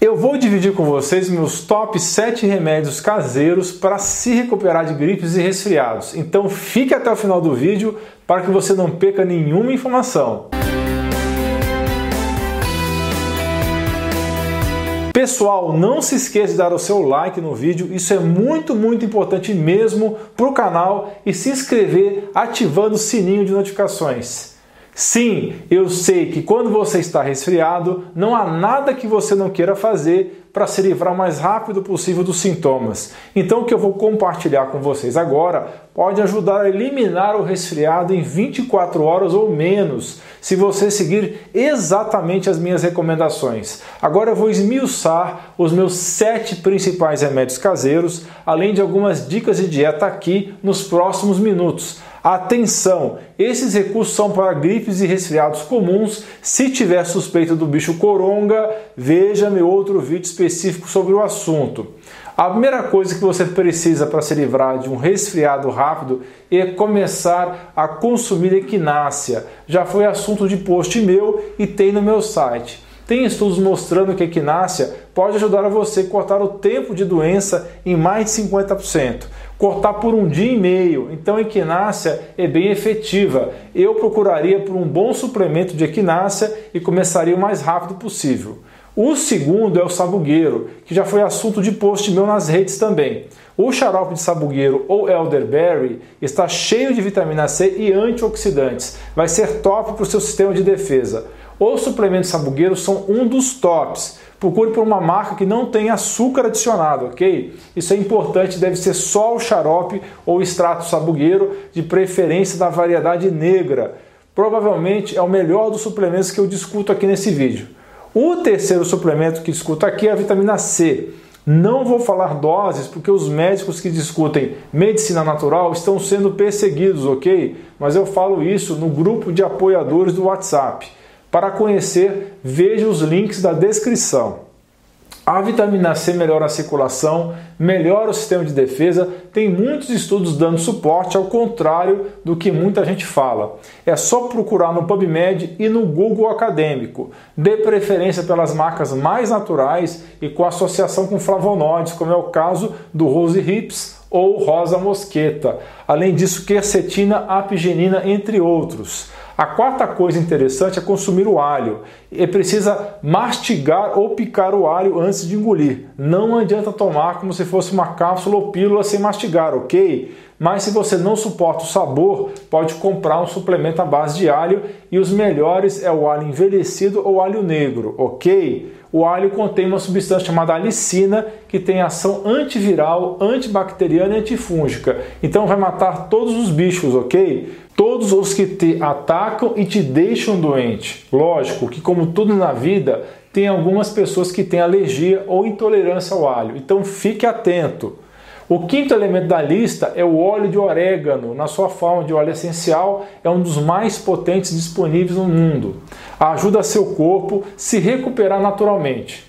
Eu vou dividir com vocês meus top 7 remédios caseiros para se recuperar de gripes e resfriados. Então fique até o final do vídeo para que você não perca nenhuma informação. Pessoal, não se esqueça de dar o seu like no vídeo, isso é muito, muito importante mesmo para o canal e se inscrever ativando o sininho de notificações. Sim, eu sei que quando você está resfriado, não há nada que você não queira fazer para se livrar o mais rápido possível dos sintomas. Então, o que eu vou compartilhar com vocês agora pode ajudar a eliminar o resfriado em 24 horas ou menos, se você seguir exatamente as minhas recomendações. Agora eu vou esmiuçar os meus sete principais remédios caseiros, além de algumas dicas de dieta aqui nos próximos minutos. Atenção! Esses recursos são para gripes e resfriados comuns. Se tiver suspeita do bicho coronga, veja meu outro vídeo específico sobre o assunto. A primeira coisa que você precisa para se livrar de um resfriado rápido é começar a consumir equinácea. Já foi assunto de post meu e tem no meu site. Tem estudos mostrando que a equinácea pode ajudar a você cortar o tempo de doença em mais de 50% cortar por um dia e meio. Então a equinácea é bem efetiva. Eu procuraria por um bom suplemento de equinácea e começaria o mais rápido possível. O segundo é o sabugueiro, que já foi assunto de post meu nas redes também. O xarope de sabugueiro ou elderberry está cheio de vitamina C e antioxidantes. Vai ser top para o seu sistema de defesa. Os suplementos sabugueiro são um dos tops. Procure por uma marca que não tem açúcar adicionado, ok? Isso é importante, deve ser só o xarope ou extrato sabugueiro, de preferência da variedade negra. Provavelmente é o melhor dos suplementos que eu discuto aqui nesse vídeo. O terceiro suplemento que discuto aqui é a vitamina C. Não vou falar doses porque os médicos que discutem medicina natural estão sendo perseguidos, ok? Mas eu falo isso no grupo de apoiadores do WhatsApp. Para conhecer, veja os links da descrição. A vitamina C melhora a circulação, melhora o sistema de defesa, tem muitos estudos dando suporte, ao contrário do que muita gente fala. É só procurar no PubMed e no Google Acadêmico. Dê preferência pelas marcas mais naturais e com associação com flavonoides, como é o caso do Rose Hips ou Rosa Mosqueta. Além disso, quercetina, apigenina, entre outros. A quarta coisa interessante é consumir o alho. E precisa mastigar ou picar o alho antes de engolir. Não adianta tomar como se fosse uma cápsula ou pílula sem mastigar, ok? Mas se você não suporta o sabor, pode comprar um suplemento à base de alho e os melhores é o alho envelhecido ou alho negro, ok? O alho contém uma substância chamada alicina que tem ação antiviral, antibacteriana e antifúngica. Então vai matar todos os bichos, ok? todos os que te atacam e te deixam doente. Lógico que, como tudo na vida, tem algumas pessoas que têm alergia ou intolerância ao alho, então fique atento. O quinto elemento da lista é o óleo de orégano. Na sua forma de óleo essencial, é um dos mais potentes disponíveis no mundo. Ajuda seu corpo se recuperar naturalmente.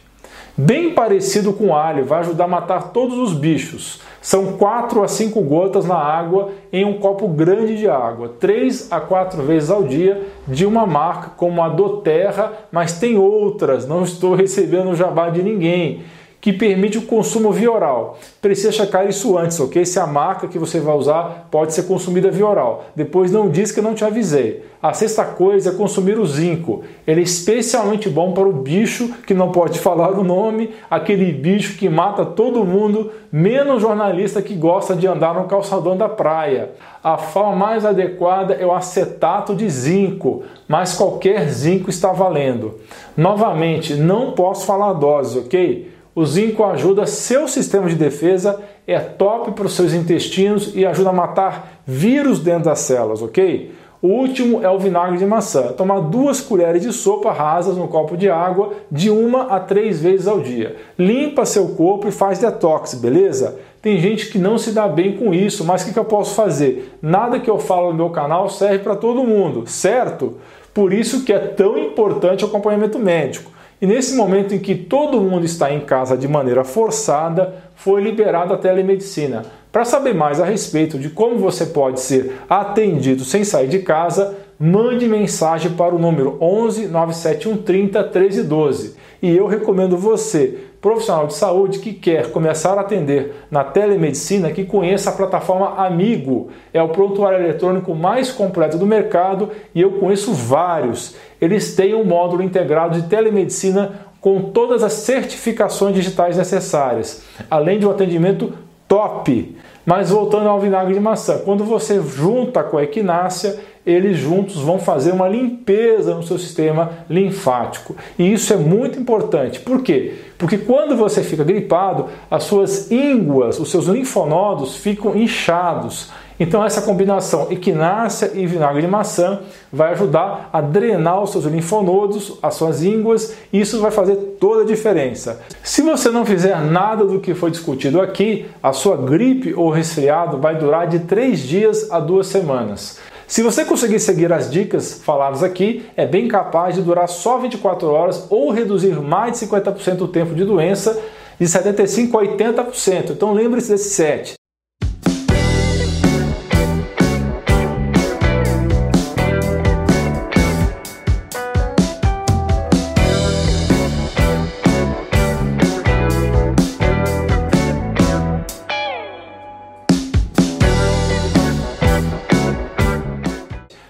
Bem parecido com alho, vai ajudar a matar todos os bichos. São 4 a 5 gotas na água em um copo grande de água, 3 a 4 vezes ao dia, de uma marca como a Doterra, mas tem outras, não estou recebendo jabá de ninguém que permite o consumo via oral. Precisa checar isso antes, ok? Se a marca que você vai usar pode ser consumida via oral. Depois não diz que eu não te avisei. A sexta coisa é consumir o zinco. Ele é especialmente bom para o bicho que não pode falar o nome, aquele bicho que mata todo mundo, menos jornalista que gosta de andar no calçadão da praia. A forma mais adequada é o acetato de zinco, mas qualquer zinco está valendo. Novamente, não posso falar dose, ok? O zinco ajuda seu sistema de defesa, é top para os seus intestinos e ajuda a matar vírus dentro das células, ok? O último é o vinagre de maçã. Tomar duas colheres de sopa rasas no copo de água de uma a três vezes ao dia. Limpa seu corpo e faz detox, beleza? Tem gente que não se dá bem com isso, mas o que, que eu posso fazer? Nada que eu falo no meu canal serve para todo mundo, certo? Por isso que é tão importante o acompanhamento médico. E nesse momento em que todo mundo está em casa de maneira forçada, foi liberada a telemedicina. Para saber mais a respeito de como você pode ser atendido sem sair de casa, mande mensagem para o número 11 971 30 1312. E eu recomendo você, profissional de saúde que quer começar a atender na telemedicina, que conheça a plataforma Amigo. É o prontuário eletrônico mais completo do mercado e eu conheço vários. Eles têm um módulo integrado de telemedicina com todas as certificações digitais necessárias, além de um atendimento top. Mas voltando ao vinagre de maçã, quando você junta com a equinácia, eles juntos vão fazer uma limpeza no seu sistema linfático. E isso é muito importante. Por quê? Porque quando você fica gripado, as suas ínguas, os seus linfonodos ficam inchados. Então essa combinação equinácea e vinagre de maçã vai ajudar a drenar os seus linfonodos, as suas ínguas, e isso vai fazer toda a diferença. Se você não fizer nada do que foi discutido aqui, a sua gripe ou resfriado vai durar de 3 dias a 2 semanas. Se você conseguir seguir as dicas faladas aqui, é bem capaz de durar só 24 horas ou reduzir mais de 50% o tempo de doença de 75% a 80%. Então lembre-se desse 7.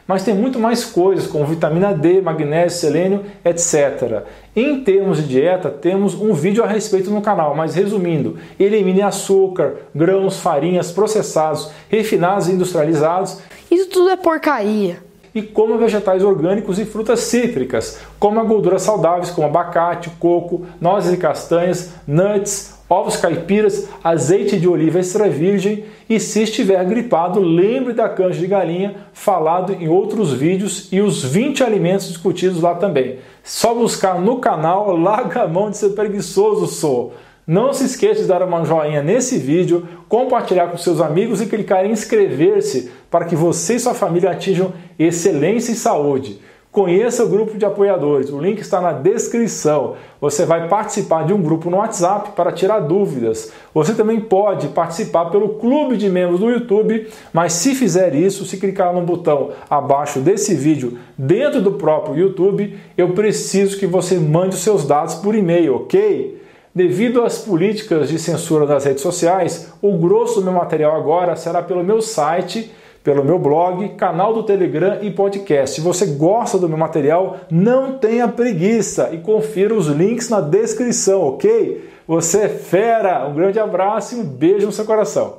Mas tem muito mais coisas, como vitamina D, magnésio, selênio, etc. Em termos de dieta, temos um vídeo a respeito no canal, mas resumindo, elimine açúcar, grãos, farinhas processados, refinados e industrializados. Isso tudo é porcaria. E coma vegetais orgânicos e frutas cítricas, coma gorduras saudáveis como abacate, coco, nozes e castanhas, nuts, ovos caipiras, azeite de oliva extra virgem e se estiver gripado, lembre da canja de galinha falado em outros vídeos e os 20 alimentos discutidos lá também. Só buscar no canal, larga a mão de ser preguiçoso, sou. Não se esqueça de dar uma joinha nesse vídeo, compartilhar com seus amigos e clicar em inscrever-se para que você e sua família atinjam excelência e saúde. Conheça o grupo de apoiadores, o link está na descrição. Você vai participar de um grupo no WhatsApp para tirar dúvidas. Você também pode participar pelo clube de membros do YouTube, mas se fizer isso, se clicar no botão abaixo desse vídeo dentro do próprio YouTube, eu preciso que você mande os seus dados por e-mail, ok? Devido às políticas de censura das redes sociais, o grosso do meu material agora será pelo meu site pelo meu blog, canal do Telegram e podcast. Se você gosta do meu material, não tenha preguiça e confira os links na descrição, ok? Você é fera! Um grande abraço e um beijo no seu coração.